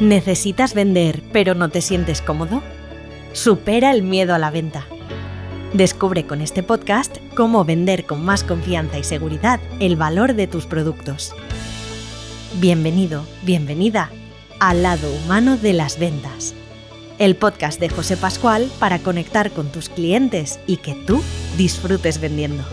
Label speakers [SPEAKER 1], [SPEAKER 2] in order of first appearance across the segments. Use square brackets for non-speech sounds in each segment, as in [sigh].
[SPEAKER 1] ¿Necesitas vender pero no te sientes cómodo? Supera el miedo a la venta. Descubre con este podcast cómo vender con más confianza y seguridad el valor de tus productos. Bienvenido, bienvenida al lado humano de las ventas. El podcast de José Pascual para conectar con tus clientes y que tú disfrutes vendiendo.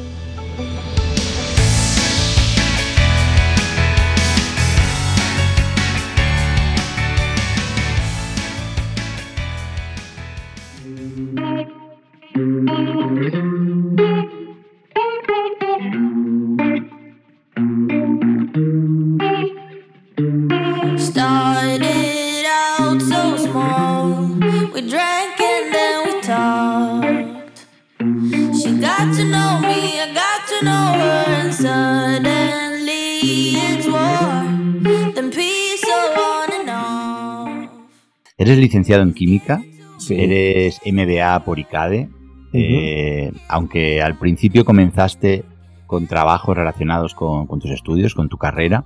[SPEAKER 2] Eres licenciado en química, eres MBA por ICADE, eh, aunque al principio comenzaste con trabajos relacionados con, tus estudios, con tu carrera.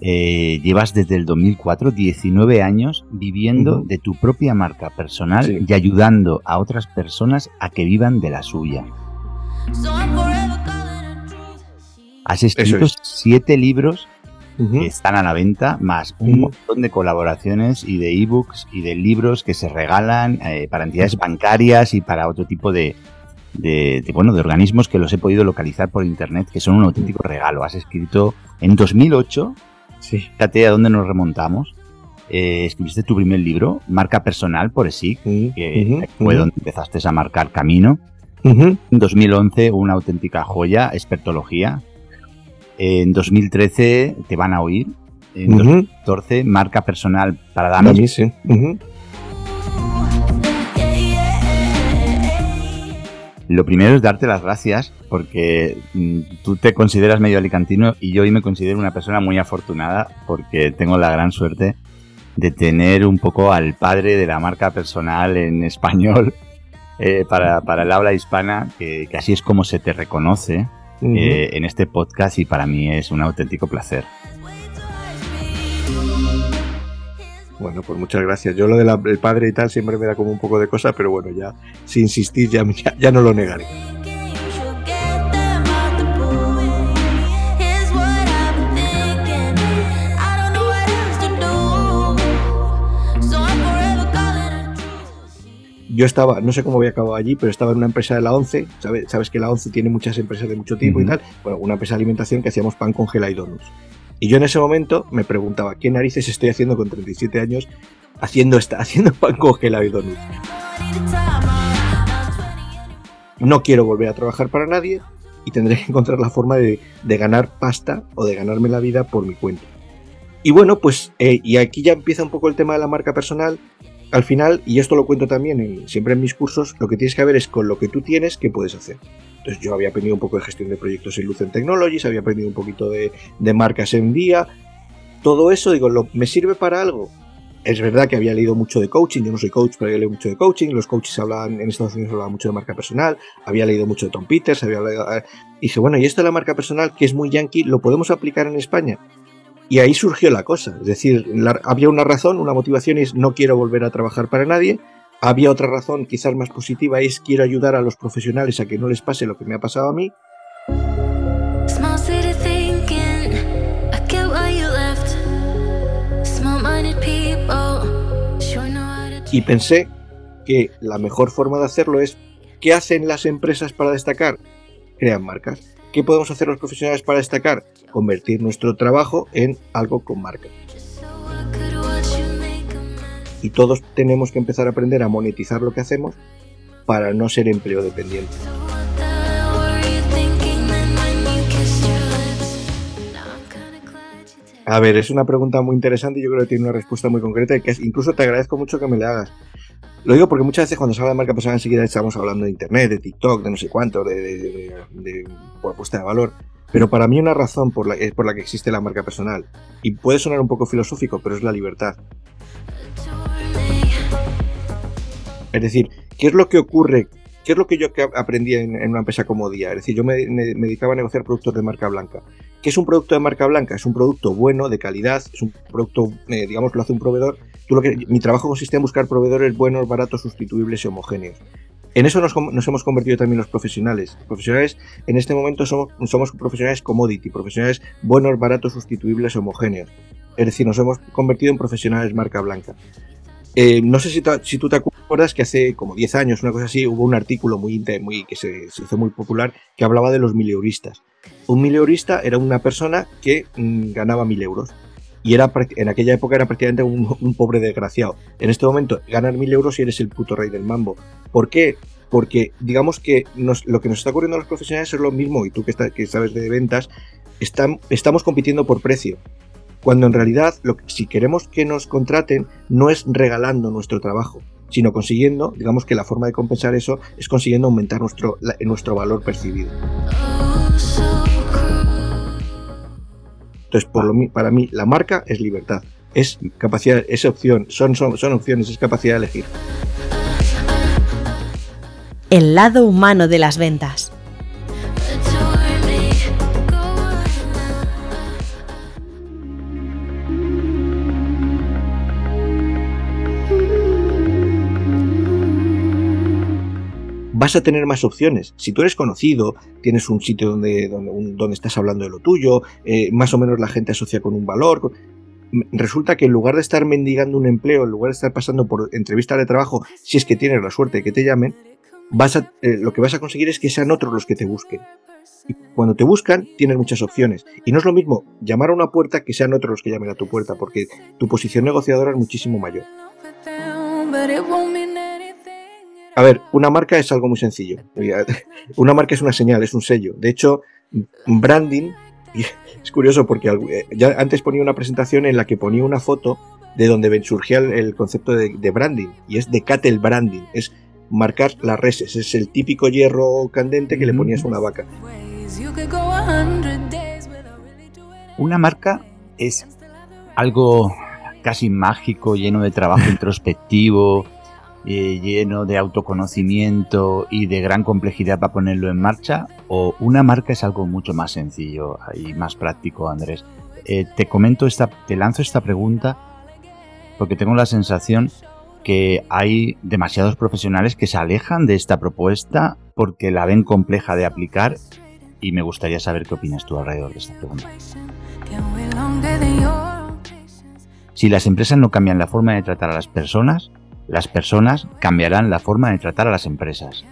[SPEAKER 2] Eh, llevas desde el 2004 19 años viviendo de tu propia marca personal y ayudando a otras personas a que vivan de la suya. Has escrito siete libros que están a la venta, más un montón de colaboraciones y de ebooks y de libros que se regalan eh, para entidades bancarias y para otro tipo de, bueno, de organismos que los he podido localizar por internet, que son un auténtico regalo. Has escrito en 2008, fíjate a dónde nos remontamos, eh, escribiste tu primer libro, Marca Personal por ESIC, que fue donde empezaste a marcar camino. En 2011, una auténtica joya, Expertología, en 2013 te van a oír. En 2014, marca personal para damas. Sí. Lo primero es darte las gracias porque mm, tú te consideras medio alicantino y yo hoy me considero una persona muy afortunada porque tengo la gran suerte de tener un poco al padre de la marca personal en español [laughs] eh, para, el habla hispana, que, así es como se te reconoce eh, en este podcast y para mí es un auténtico placer.
[SPEAKER 3] Bueno, pues muchas gracias. Yo lo del padre y tal siempre me da como un poco de cosa, pero bueno, ya sin insistir ya, ya no lo negaré. Yo estaba, no sé cómo había acabado allí, pero estaba en una empresa de la ONCE, sabes, sabes que la ONCE tiene muchas empresas de mucho tipo y tal, bueno, una empresa de alimentación que hacíamos pan congelado y donuts. Y yo en ese momento me preguntaba, ¿qué narices estoy haciendo con 37 años haciendo, esta, [laughs] haciendo pan congelado y donuts? No quiero volver a trabajar para nadie y tendré que encontrar la forma de, ganar pasta o de ganarme la vida por mi cuenta. Y bueno, pues, eh, y aquí ya empieza un poco el tema de la marca personal, al final, y esto lo cuento también siempre en mis cursos, lo que tienes que ver es con lo que tú tienes, qué puedes hacer. Entonces yo había aprendido un poco de gestión de proyectos en Lucent Technologies, había aprendido un poquito de, marcas en día. Todo eso, digo, ¿me sirve para algo? Es verdad que había leído mucho de coaching, yo no soy coach, pero había leído mucho de coaching, los coaches hablaban, en Estados Unidos hablaban mucho de marca personal, había leído mucho de Tom Peters, había leído, eh, y dije, bueno, y esto de la marca personal, que es muy yankee, ¿lo podemos aplicar en España? Y ahí surgió la cosa. Es decir, había una razón, una motivación es no quiero volver a trabajar para nadie. Había otra razón, quizás más positiva, es quiero ayudar a los profesionales a que no les pase lo que me ha pasado a mí. Y pensé que la mejor forma de hacerlo es, ¿qué hacen las empresas para destacar? Crean marcas. ¿Qué podemos hacer los profesionales para destacar? Convertir nuestro trabajo en algo con marca. Y todos tenemos que empezar a aprender a monetizar lo que hacemos para no ser empleo dependiente. A ver, es una pregunta muy interesante y yo creo que tiene una respuesta muy concreta y que incluso te agradezco mucho que me la hagas. Lo digo porque muchas veces cuando se habla de marca personal enseguida estamos hablando de internet, de TikTok, de no sé cuánto, de, propuesta de valor. Pero para mí una razón por la, por la que existe la marca personal, y puede sonar un poco filosófico, pero es la libertad. Es decir, ¿qué es lo que ocurre? ¿Qué es lo que yo aprendí en, una empresa como Día? Es decir, yo me, dedicaba a negociar productos de marca blanca. ¿Qué es un producto de marca blanca? Es un producto bueno, de calidad, es un producto, eh, digamos, lo hace un proveedor mi trabajo consiste en buscar proveedores buenos, baratos, sustituibles y homogéneos. En eso nos, hemos convertido también los profesionales. Profesionales, en este momento somos, profesionales commodity, profesionales buenos, baratos, sustituibles, homogéneos. Es decir, nos hemos convertido en profesionales marca blanca. Eh, no sé si, si, tú te acuerdas que hace como 10 años, una cosa así, hubo un artículo muy, muy que se, hizo muy popular que hablaba de los mileuristas. Un mileurista era una persona que mm, ganaba mil euros y era en aquella época era prácticamente un, pobre desgraciado. En este momento, ganar mil euros y eres el puto rey del mambo. ¿Por qué? Porque digamos que lo que nos está ocurriendo a los profesionales es lo mismo, y tú que, que sabes de ventas, estamos compitiendo por precio. Cuando en realidad, lo si queremos que nos contraten, no es regalando nuestro trabajo, sino consiguiendo, digamos que la forma de compensar eso es consiguiendo aumentar nuestro, nuestro valor percibido. Entonces, para mí, la marca es libertad, es capacidad, es opción, son opciones, es capacidad de elegir.
[SPEAKER 1] El lado humano de las ventas.
[SPEAKER 3] Vas a tener más opciones. Si tú eres conocido, tienes un sitio donde, donde, estás hablando de lo tuyo, eh, más o menos la gente asocia con un valor. Resulta que en lugar de estar mendigando un empleo, en lugar de estar pasando por entrevistas de trabajo, si es que tienes la suerte de que te llamen, vas a, eh, lo que vas a conseguir es que sean otros los que te busquen. Y cuando te buscan, tienes muchas opciones. Y no es lo mismo llamar a una puerta que sean otros los que llamen a tu puerta, porque tu posición negociadora es muchísimo mayor. A ver, una marca es algo muy sencillo. [laughs] Una marca es una señal, es un sello. De hecho, branding, [laughs] es curioso porque eh, ya antes ponía una presentación en la que ponía una foto de donde surgía el, concepto de, branding, y es de cattle branding, es marcar las reses, es el típico hierro candente que le ponías a una vaca.
[SPEAKER 2] Una marca es algo casi mágico, lleno de trabajo [laughs] introspectivo, eh, lleno de autoconocimiento y de gran complejidad para ponerlo en marcha? ¿O una marca es algo mucho más sencillo y más práctico, Andrés? Eh, te comento esta, te lanzo esta pregunta porque tengo la sensación que hay demasiados profesionales que se alejan de esta propuesta porque la ven compleja de aplicar y me gustaría saber qué opinas tú alrededor de esta pregunta. Si las empresas no cambian la forma de tratar a las personas, las personas cambiarán la forma de tratar a las empresas.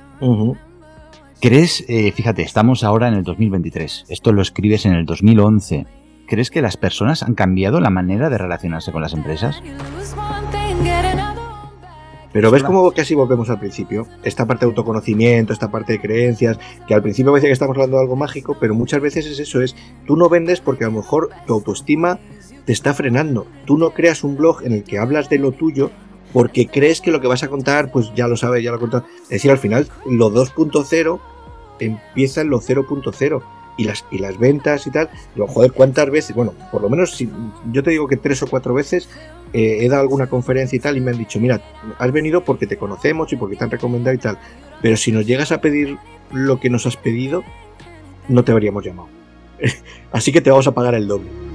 [SPEAKER 2] ¿Crees, eh, fíjate, estamos ahora en el 2023, esto lo escribes en el 2011, ¿crees que las personas han cambiado la manera de relacionarse con las empresas?
[SPEAKER 3] Pero ves cómo casi volvemos al principio. Esta parte de autoconocimiento, esta parte de creencias, que al principio parece que estamos hablando de algo mágico, pero muchas veces es eso, es tú no vendes porque a lo mejor tu autoestima te está frenando. Tú no creas un blog en el que hablas de lo tuyo porque crees que lo que vas a contar, pues ya lo sabes, ya lo contado. Es decir, al final, lo 2.0 empieza en lo 0.0 y las, y las ventas y tal. Digo, joder, ¿cuántas veces? Bueno, por lo menos si, yo te digo que tres o cuatro veces eh, he dado alguna conferencia y tal y me han dicho, mira, has venido porque te conocemos y porque te han recomendado y tal. Pero si nos llegas a pedir lo que nos has pedido, no te habríamos llamado. [laughs] Así que te vamos a pagar el doble.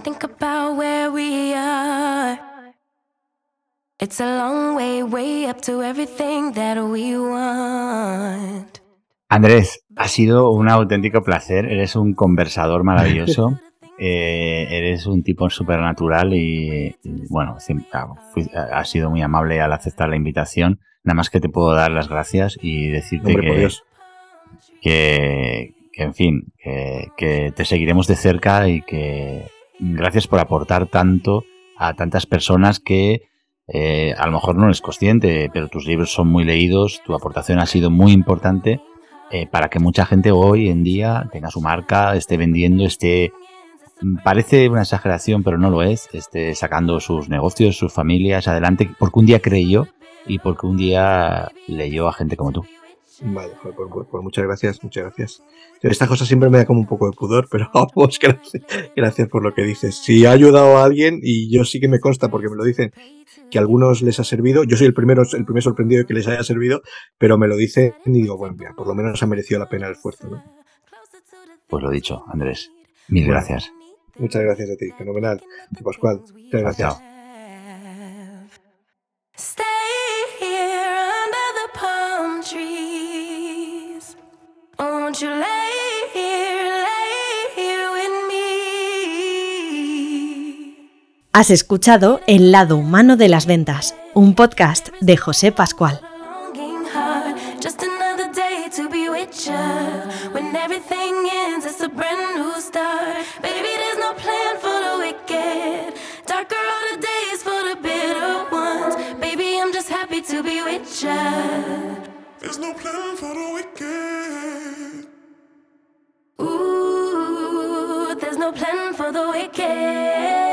[SPEAKER 3] Think about where we are. It's a long way, way up to everything that we want.
[SPEAKER 2] Andrés, ha sido un auténtico placer. Eres un conversador maravilloso. [laughs] Eh, eres un tipo supernatural y, y bueno, has sido muy amable al aceptar la invitación. Nada más que te puedo dar las gracias y decirte que, que, que, en fin, que, que, te seguiremos de cerca y que gracias por aportar tanto a tantas personas que eh, a lo mejor no eres consciente, pero tus libros son muy leídos, tu aportación ha sido muy importante eh, para que mucha gente hoy en día tenga su marca, esté vendiendo, esté, mm, parece una exageración, pero no lo es, esté sacando sus negocios, sus familias adelante, porque un día creyó y porque un día leyó a gente como tú.
[SPEAKER 3] Vale, pues, muchas gracias, muchas gracias. Esta cosa siempre me da como un poco de pudor, [laughs] pero vamos, [laughs] gracias, gracias por lo que dices. Si ha ayudado a alguien, y yo sí que me consta porque me lo dicen, que a algunos les ha servido, yo soy el primero, el primer sorprendido de que les haya servido, pero me lo dicen y digo, bueno, mira, por lo menos ha merecido la pena el esfuerzo, ¿no?
[SPEAKER 2] Pues lo dicho, Andrés. Mil gracias.
[SPEAKER 3] Muchas gracias a ti, fenomenal. Pascual, muchas gracias.
[SPEAKER 1] Has escuchado El lado humano de las ventas, un podcast de José Pascual. There's no plan for the wicked. Ooh, there's no plan for the wicked.